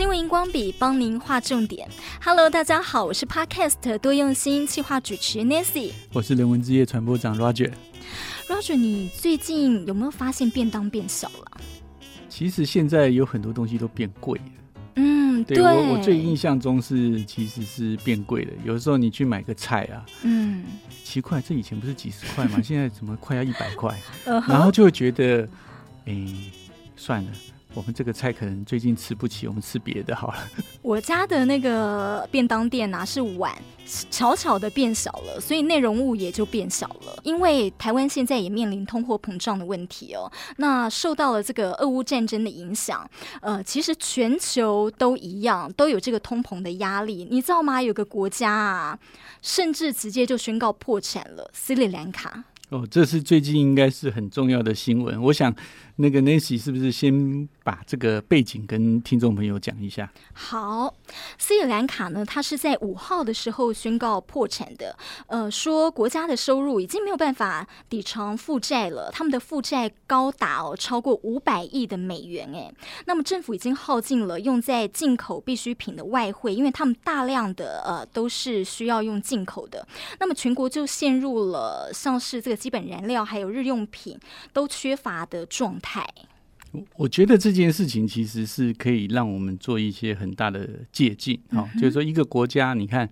新闻荧光笔帮您画重点。Hello，大家好，我是 Podcast 多用心企划主持 Nancy，我是人文之夜传播长 Roger。Roger，你最近有没有发现便当变小了？其实现在有很多东西都变贵了。嗯，对，对我我最印象中是其实是变贵了。有的时候你去买个菜啊，嗯，奇怪，这以前不是几十块吗？现在怎么快要一百块？然后就会觉得，哎、欸，算了。我们这个菜可能最近吃不起，我们吃别的好了。我家的那个便当店啊，是碗悄悄的变小了，所以内容物也就变小了。因为台湾现在也面临通货膨胀的问题哦。那受到了这个俄乌战争的影响，呃，其实全球都一样，都有这个通膨的压力。你知道吗？有个国家啊，甚至直接就宣告破产了，斯里兰卡。哦，这是最近应该是很重要的新闻。我想，那个 Nancy 是不是先把这个背景跟听众朋友讲一下？好，斯里兰卡呢，它是在五号的时候宣告破产的。呃，说国家的收入已经没有办法抵偿负债了，他们的负债高达哦超过五百亿的美元。哎，那么政府已经耗尽了用在进口必需品的外汇，因为他们大量的呃都是需要用进口的。那么全国就陷入了像是这个。基本燃料还有日用品都缺乏的状态。我觉得这件事情其实是可以让我们做一些很大的借鉴。好、嗯，就是说一个国家，你看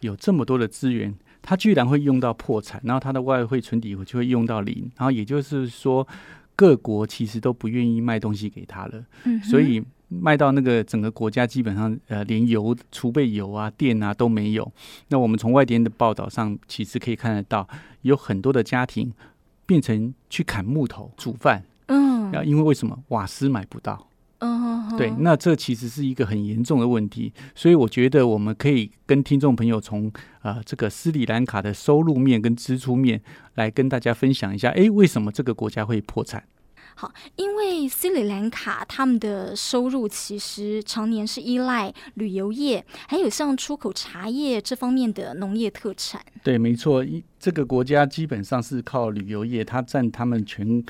有这么多的资源，它居然会用到破产，然后它的外汇存底就会用到零，然后也就是说各国其实都不愿意卖东西给他了。嗯，所以。卖到那个整个国家基本上呃连油储备油啊电啊都没有。那我们从外电的报道上其实可以看得到，有很多的家庭变成去砍木头煮饭。嗯，因为为什么瓦斯买不到？嗯，对，那这其实是一个很严重的问题。所以我觉得我们可以跟听众朋友从呃这个斯里兰卡的收入面跟支出面来跟大家分享一下，哎，为什么这个国家会破产？好，因为斯里兰卡他们的收入其实常年是依赖旅游业，还有像出口茶叶这方面的农业特产。对，没错，这个国家基本上是靠旅游业，它占他们全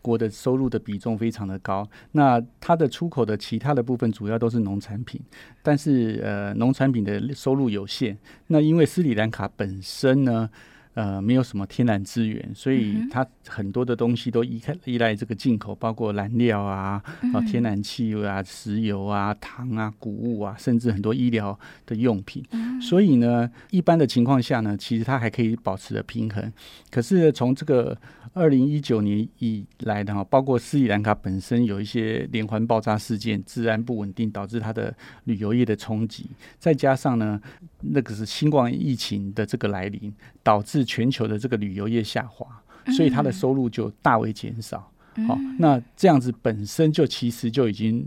国的收入的比重非常的高。那它的出口的其他的部分主要都是农产品，但是呃，农产品的收入有限。那因为斯里兰卡本身呢，呃，没有什么天然资源，所以它很多的东西都依靠依赖这个进口，包括燃料啊、啊天然气啊、石油啊、糖啊、谷物啊，甚至很多医疗的用品。所以呢，一般的情况下呢，其实它还可以保持着平衡。可是从这个二零一九年以来的哈，包括斯里兰卡本身有一些连环爆炸事件，治安不稳定，导致它的旅游业的冲击，再加上呢，那个是新冠疫情的这个来临，导致全球的这个旅游业下滑，所以它的收入就大为减少。好、那这样子本身就其实就已经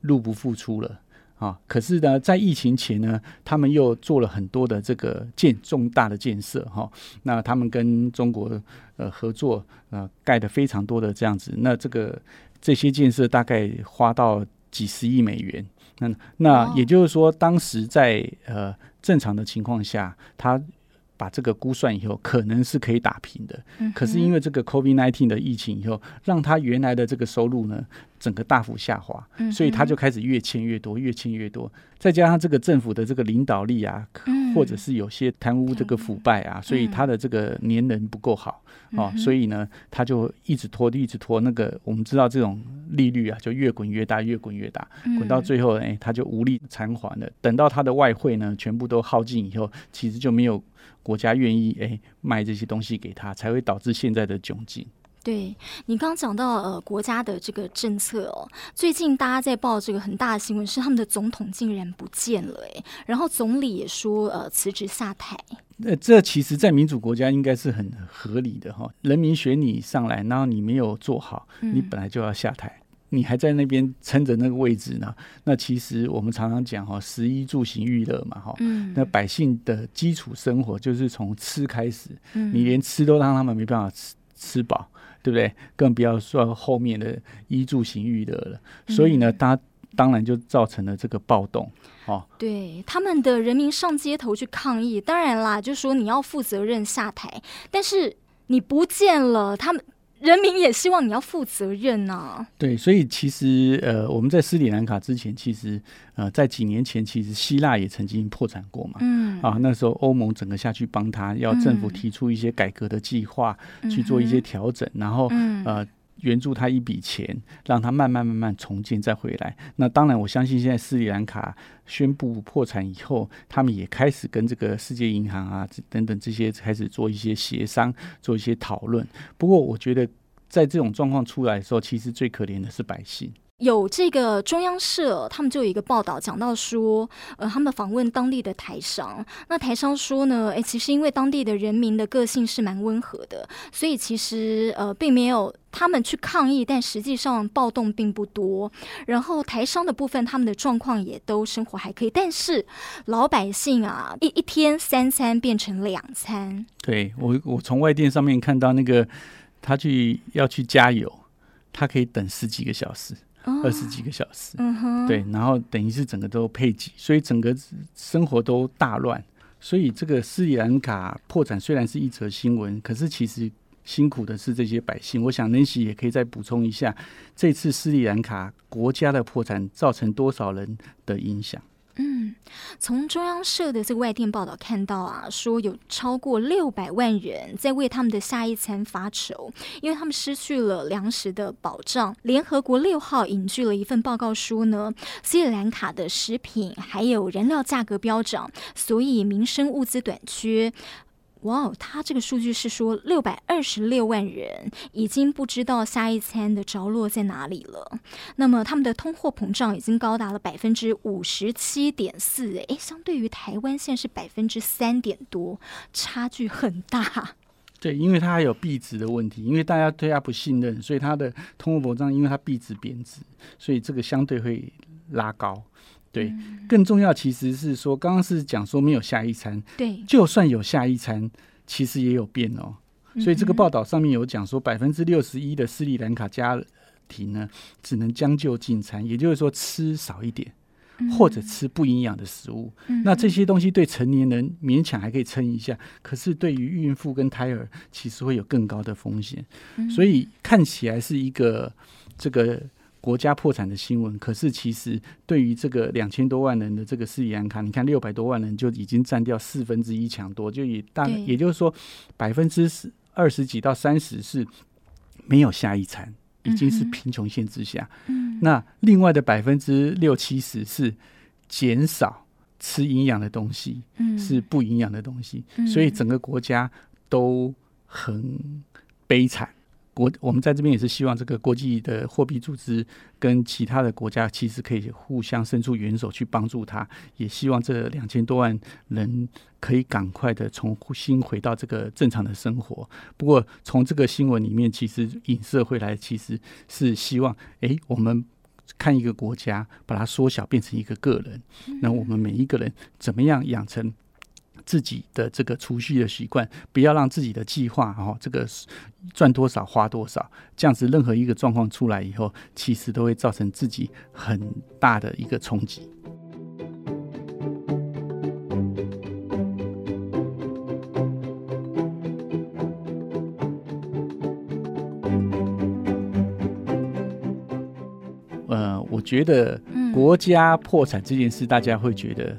入不敷出了啊、哦。可是呢，在疫情前呢，他们又做了很多的这个建重大的建设哈、哦。那他们跟中国呃合作呃盖的非常多的这样子，那这个这些建设大概花到几十亿美元。那那也就是说，当时在呃正常的情况下，他。把这个估算以后，可能是可以打平的。可是因为这个 COVID-19 的疫情以后，让他原来的这个收入呢，整个大幅下滑，所以他就开始越欠越多，越欠越多。再加上这个政府的这个领导力啊，或者是有些贪污这个腐败啊，所以他的这个年能不够好啊，所以呢，他就一直拖，一直拖。那个我们知道这种利率啊，就越滚越大，越滚越大，滚到最后，哎，他就无力偿还了。等到他的外汇呢，全部都耗尽以后，其实就没有国家愿意哎卖这些东西给他，才会导致现在的窘境。对，你刚刚讲到呃国家的这个政策哦，最近大家在报这个很大的新闻是他们的总统竟然不见了哎，然后总理也说呃辞职下台。那、呃、这其实，在民主国家应该是很合理的哈、哦，人民选你上来，然后你没有做好，你本来就要下台，嗯、你还在那边撑着那个位置呢。那其实我们常常讲哈、哦，食衣住行娱乐嘛哈，嗯、那百姓的基础生活就是从吃开始，嗯、你连吃都让他们没办法吃吃饱。对不对？更不要说后面的衣住行娱乐了。所以呢，他当然就造成了这个暴动。哦，对，他们的人民上街头去抗议，当然啦，就说你要负责任下台。但是你不见了，他们人民也希望你要负责任呐、啊。对，所以其实呃，我们在斯里兰卡之前，其实呃，在几年前，其实希腊也曾经破产过嘛。嗯。啊，那时候欧盟整个下去帮他，要政府提出一些改革的计划，嗯、去做一些调整，然后、嗯、呃。援助他一笔钱，让他慢慢慢慢重建再回来。那当然，我相信现在斯里兰卡宣布破产以后，他们也开始跟这个世界银行啊等等这些开始做一些协商，做一些讨论。不过，我觉得在这种状况出来的时候，其实最可怜的是百姓。有这个中央社，他们就有一个报道讲到说，呃，他们访问当地的台商，那台商说呢，哎，其实因为当地的人民的个性是蛮温和的，所以其实呃，并没有他们去抗议，但实际上暴动并不多。然后台商的部分，他们的状况也都生活还可以，但是老百姓啊，一一天三餐变成两餐。对，我，我从外电上面看到那个他去要去加油，他可以等十几个小时。二十几个小时，嗯哼，对，然后等于是整个都配给，所以整个生活都大乱。所以这个斯里兰卡破产虽然是一则新闻，可是其实辛苦的是这些百姓。我想 Nancy 也可以再补充一下，这次斯里兰卡国家的破产造成多少人的影响？嗯，从中央社的这个外电报道看到啊，说有超过六百万人在为他们的下一餐发愁，因为他们失去了粮食的保障。联合国六号引据了一份报告书呢，斯里兰卡的食品还有燃料价格飙涨，所以民生物资短缺。哇哦，他这个数据是说六百二十六万人已经不知道下一餐的着落在哪里了。那么他们的通货膨胀已经高达了百分之五十七点四，诶，相对于台湾现在是百分之三点多，差距很大。对，因为它还有币值的问题，因为大家对它不信任，所以它的通货膨胀，因为它币值贬值，所以这个相对会拉高。对，更重要其实是说，刚刚是讲说没有下一餐，对，就算有下一餐，其实也有变哦。所以这个报道上面有讲说，百分之六十一的斯里兰卡家庭呢，只能将就进餐，也就是说吃少一点，或者吃不营养的食物。那这些东西对成年人勉强还可以撑一下，可是对于孕妇跟胎儿，其实会有更高的风险。所以看起来是一个这个。国家破产的新闻，可是其实对于这个两千多万人的这个斯里兰卡，你看六百多万人就已经占掉四分之一强多，就也大，也就是说百分之十二十几到三十是没有下一餐，已经是贫穷线之下。嗯，那另外的百分之六七十是减少吃营养的东西，是不营养的东西，所以整个国家都很悲惨。国，我们在这边也是希望这个国际的货币组织跟其他的国家其实可以互相伸出援手去帮助他，也希望这两千多万人可以赶快的重新回到这个正常的生活。不过从这个新闻里面，其实影射回来其实是希望，诶，我们看一个国家，把它缩小变成一个个人，那我们每一个人怎么样养成？自己的这个储蓄的习惯，不要让自己的计划哦，这个赚多少花多少，这样子任何一个状况出来以后，其实都会造成自己很大的一个冲击。呃，我觉得国家破产这件事，大家会觉得。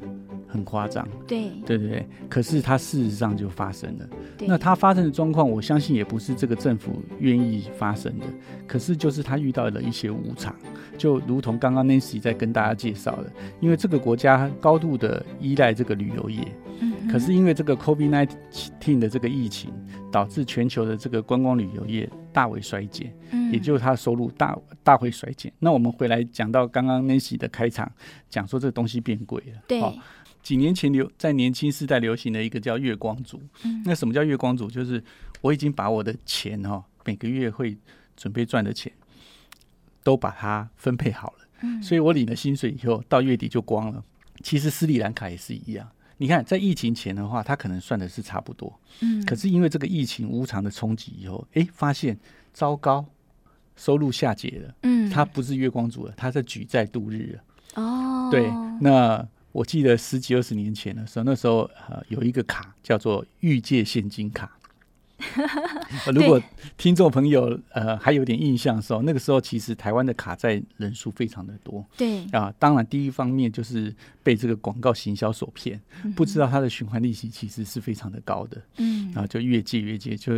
很夸张，对。对对对，可是它事实上就发生了。那它发生的状况，我相信也不是这个政府愿意发生的，可是就是他遇到了一些无常，就如同刚刚 Nancy 在跟大家介绍的，因为这个国家高度的依赖这个旅游业，嗯，可是因为这个 COVID-19 的这个疫情，导致全球的这个观光旅游业大为衰减，嗯，也就是它的收入大大会衰减。那我们回来讲到刚刚 Nancy 的开场，讲说这个东西变贵了，对。几年前流在年轻世代流行的一个叫月光族，嗯，那什么叫月光族？就是我已经把我的钱哈，每个月会准备赚的钱，都把它分配好了，嗯，所以我领了薪水以后到月底就光了。其实斯里兰卡也是一样，你看在疫情前的话，他可能算的是差不多，嗯，可是因为这个疫情无常的冲击以后，哎，发现糟糕，收入下跌了，嗯，他不是月光族了，他是举债度日了，哦，对，那。我记得十几二十年前的时候，那时候呃有一个卡叫做预借现金卡，如果听众朋友呃还有点印象的时候，那个时候其实台湾的卡债人数非常的多。对啊，当然第一方面就是被这个广告行销所骗，嗯、不知道它的循环利息其实是非常的高的。嗯，然后就越借越借，就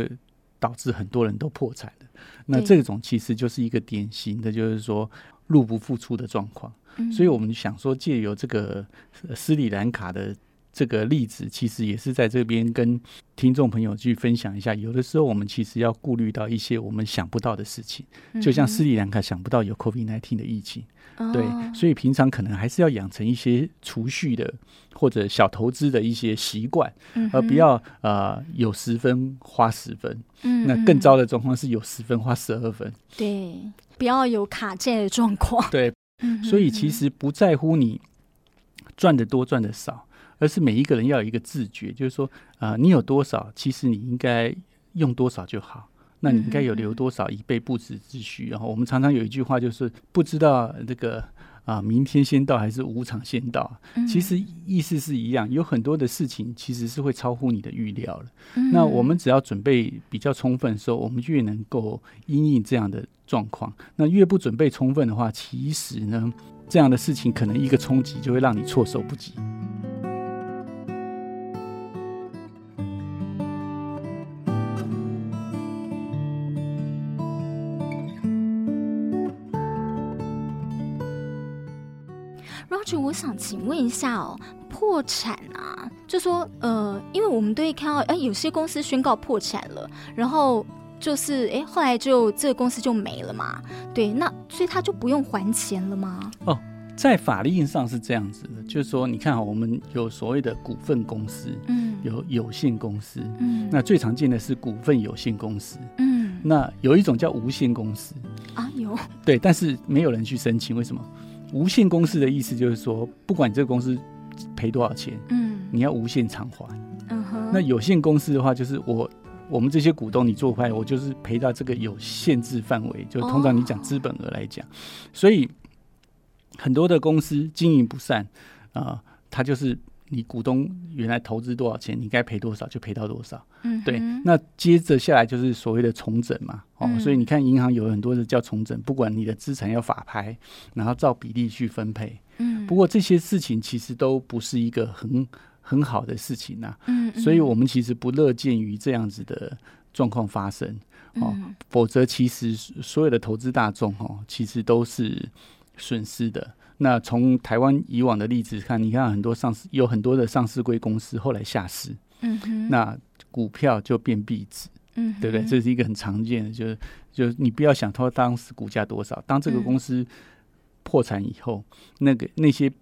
导致很多人都破产了。那这种其实就是一个典型的，就是说入不敷出的状况。嗯、所以我们想说，借由这个斯里兰卡的。这个例子其实也是在这边跟听众朋友去分享一下。有的时候我们其实要顾虑到一些我们想不到的事情，就像斯里兰卡想不到有 COVID-19 的疫情，对，所以平常可能还是要养成一些储蓄的或者小投资的一些习惯，而不要呃有十分花十分。嗯那更糟的状况是有十分花十二分。对，不要有卡债的状况。对，所以其实不在乎你赚的多赚的少。而是每一个人要有一个自觉，就是说，啊、呃，你有多少，其实你应该用多少就好。那你应该有留多少以备不时之需。然后我们常常有一句话，就是不知道这个啊、呃，明天先到还是无常先到。其实意思是一样，有很多的事情其实是会超乎你的预料了。那我们只要准备比较充分的时候，我们越能够因应这样的状况。那越不准备充分的话，其实呢，这样的事情可能一个冲击就会让你措手不及。我想请问一下哦，破产啊，就说呃，因为我们都会看到，哎，有些公司宣告破产了，然后就是哎，后来就这个公司就没了嘛，对，那所以他就不用还钱了吗？哦，在法律上是这样子的，就是说，你看哈，我们有所谓的股份公司，嗯，有有限公司，嗯，那最常见的是股份有限公司，嗯，那有一种叫无限公司。啊，有，对，但是没有人去申请，为什么？无限公司的意思就是说，不管你这个公司赔多少钱，嗯，你要无限偿还。嗯哼。那有限公司的话，就是我我们这些股东，你做坏，我就是赔到这个有限制范围，就通常你讲资本额来讲，哦、所以很多的公司经营不善啊、呃，它就是。你股东原来投资多少钱，你该赔多少就赔到多少。嗯，对。那接着下来就是所谓的重整嘛。哦，嗯、所以你看银行有很多的叫重整，不管你的资产要法拍，然后照比例去分配。嗯。不过这些事情其实都不是一个很很好的事情呐、啊。嗯。所以我们其实不乐见于这样子的状况发生。哦。嗯、否则其实所有的投资大众哦，其实都是损失的。那从台湾以往的例子看，你看很多上市有很多的上市贵公司后来下市，嗯哼，那股票就变壁纸，嗯哼，对不对？这是一个很常见的，就是就是你不要想说当时股价多少，当这个公司破产以后，嗯、那个那些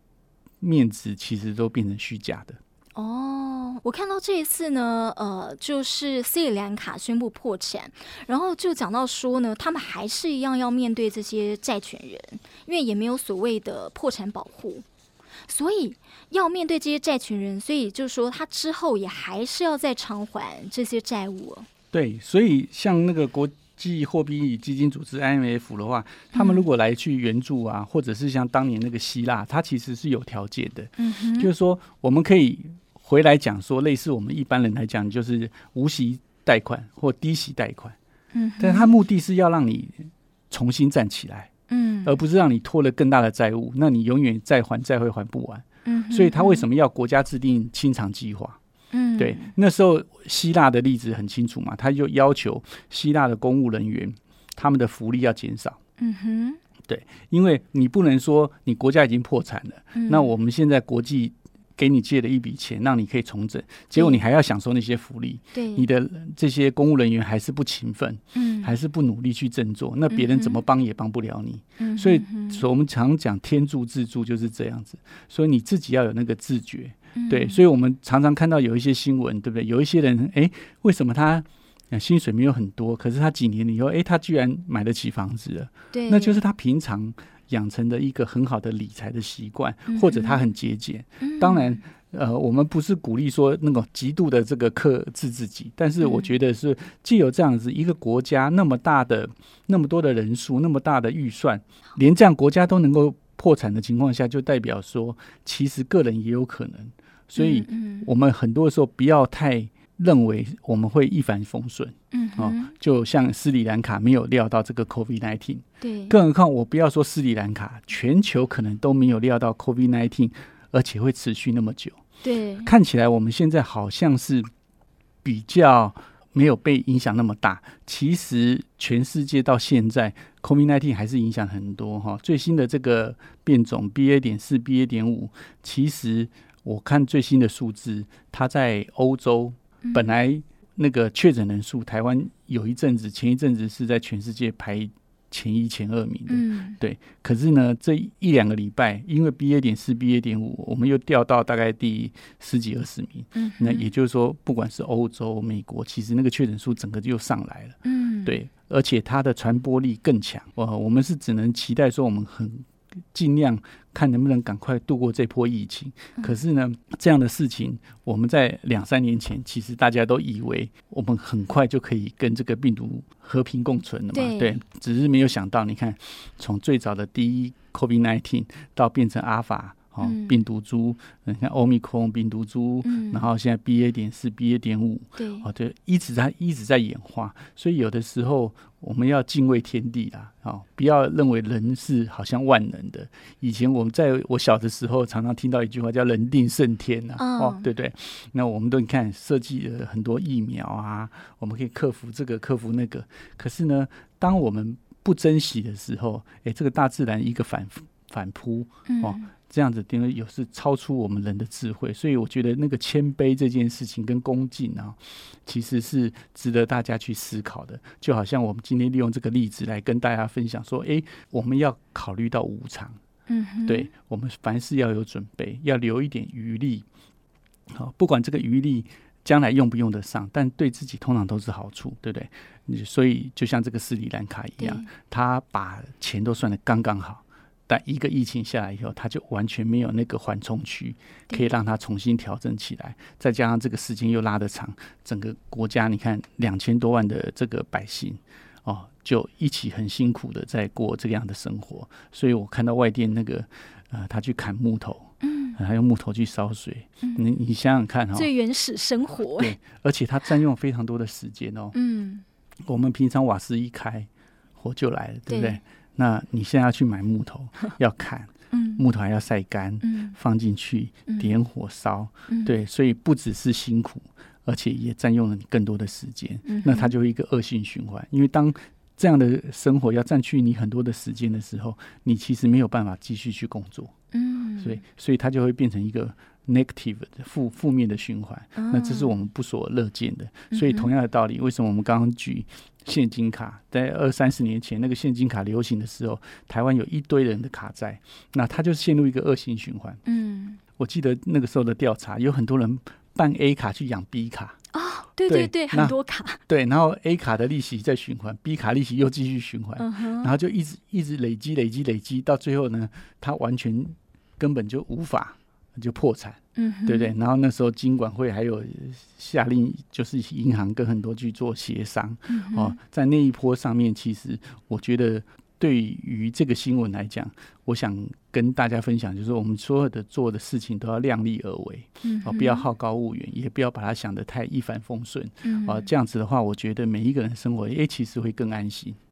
面子其实都变成虚假的。哦，我看到这一次呢，呃，就是斯里兰卡宣布破产，然后就讲到说呢，他们还是一样要面对这些债权人，因为也没有所谓的破产保护，所以要面对这些债权人，所以就是说他之后也还是要再偿还这些债务。对，所以像那个国际货币基金组织 IMF 的话，他们如果来去援助啊，嗯、或者是像当年那个希腊，它其实是有条件的，嗯哼，就是说我们可以。回来讲说，类似我们一般人来讲，就是无息贷款或低息贷款，嗯，但是它目的是要让你重新站起来，嗯，而不是让你拖了更大的债务，那你永远再还债会还不完，嗯，所以他为什么要国家制定清偿计划？嗯，对，那时候希腊的例子很清楚嘛，他就要求希腊的公务人员他们的福利要减少，嗯哼，对，因为你不能说你国家已经破产了，嗯，那我们现在国际。给你借了一笔钱，让你可以重整，结果你还要享受那些福利，对你的这些公务人员还是不勤奋，嗯，还是不努力去振作，那别人怎么帮也帮不了你。嗯、所以，所以我们常讲天助自助就是这样子，所以你自己要有那个自觉，嗯、对。所以我们常常看到有一些新闻，对不对？有一些人，哎，为什么他薪水没有很多，可是他几年以后，哎，他居然买得起房子了？对，那就是他平常。养成的一个很好的理财的习惯，或者他很节俭。嗯、当然，呃，我们不是鼓励说那种极度的这个克制自己，但是我觉得是既有这样子一个国家那么大的那么多的人数，那么大的预算，连这样国家都能够破产的情况下，就代表说其实个人也有可能。所以，我们很多时候不要太认为我们会一帆风顺，嗯，哦，就像斯里兰卡没有料到这个 COVID-19，对，更何况我不要说斯里兰卡，全球可能都没有料到 COVID-19，而且会持续那么久，对，看起来我们现在好像是比较没有被影响那么大，其实全世界到现在 COVID-19 还是影响很多哈，最新的这个变种 BA 点四、BA 点五，其实我看最新的数字，它在欧洲。本来那个确诊人数，台湾有一阵子，前一阵子是在全世界排前一、前二名的，嗯，对。可是呢，这一两个礼拜，因为 BA 点四、BA 点五，我们又掉到大概第十几、二十名。嗯，那也就是说，不管是欧洲、美国，其实那个确诊数整个就上来了。嗯，对，而且它的传播力更强。哇，我们是只能期待说，我们很。尽量看能不能赶快度过这波疫情。可是呢，这样的事情，我们在两三年前，其实大家都以为我们很快就可以跟这个病毒和平共存了嘛？对，对，只是没有想到，你看，从最早的第一 COVID-19 到变成阿尔法。哦，病毒株，你看欧米克戎病毒株，嗯，然后现在 BA 点四、BA 点五，对，哦，对，一直在一直在演化，所以有的时候我们要敬畏天地啦，哦，不要认为人是好像万能的。以前我们在我小的时候，常常听到一句话叫“人定胜天”呐，哦，对对。那我们都你看设计了很多疫苗啊，我们可以克服这个克服那个。可是呢，当我们不珍惜的时候，哎，这个大自然一个反反扑，哦。嗯这样子，因为有时超出我们人的智慧，所以我觉得那个谦卑这件事情跟恭敬啊，其实是值得大家去思考的。就好像我们今天利用这个例子来跟大家分享说，诶，我们要考虑到无常，嗯，对，我们凡事要有准备，要留一点余力。好，不管这个余力将来用不用得上，但对自己通常都是好处，对不对？所以就像这个斯里兰卡一样，他把钱都算得刚刚好。但一个疫情下来以后，他就完全没有那个缓冲区，可以让他重新调整起来。再加上这个时间又拉得长，整个国家你看两千多万的这个百姓哦，就一起很辛苦的在过这样的生活。所以我看到外电那个呃，他去砍木头，嗯，还用木头去烧水，嗯、你你想想看哈、哦，最原始生活，对，而且它占用非常多的时间哦，嗯，我们平常瓦斯一开，火就来了，对不对？对那你现在要去买木头，要砍，嗯，木头还要晒干，嗯，放进去点火烧，嗯，对，所以不只是辛苦，而且也占用了你更多的时间，嗯，那它就一个恶性循环。因为当这样的生活要占据你很多的时间的时候，你其实没有办法继续去工作，嗯，所以所以它就会变成一个 negative 的负负面的循环，那这是我们不所乐见的。所以同样的道理，为什么我们刚刚举？现金卡在二三十年前那个现金卡流行的时候，台湾有一堆人的卡债，那他就陷入一个恶性循环。嗯，我记得那个时候的调查，有很多人办 A 卡去养 B 卡。哦，对对对，对很多卡。对，然后 A 卡的利息在循环，B 卡利息又继续循环，嗯，然后就一直一直累积累积累积，到最后呢，他完全根本就无法。就破产，嗯，对不对？然后那时候金管会还有下令，就是银行跟很多去做协商，嗯，哦，在那一波上面，其实我觉得对于这个新闻来讲，我想跟大家分享，就是我们所有的做的事情都要量力而为，嗯，哦，不要好高骛远，也不要把它想得太一帆风顺，嗯，哦，这样子的话，我觉得每一个人生活，诶，其实会更安心，嗯。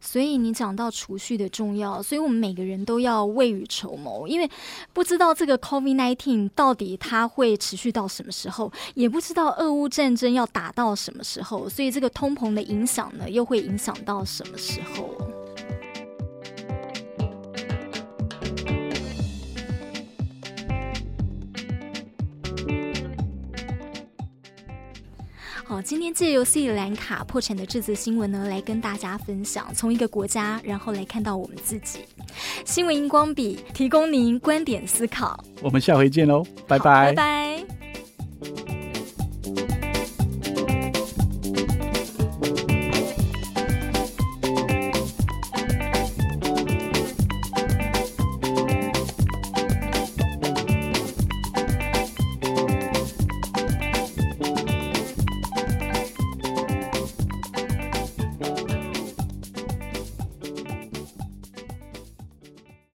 所以你讲到储蓄的重要，所以我们每个人都要未雨绸缪，因为不知道这个 COVID-19 到底它会持续到什么时候，也不知道俄乌战争要打到什么时候，所以这个通膨的影响呢，又会影响到什么时候？好，今天借由斯里兰卡破产的这则新闻呢，来跟大家分享，从一个国家，然后来看到我们自己。新闻荧光笔提供您观点思考，我们下回见喽，拜拜，拜拜。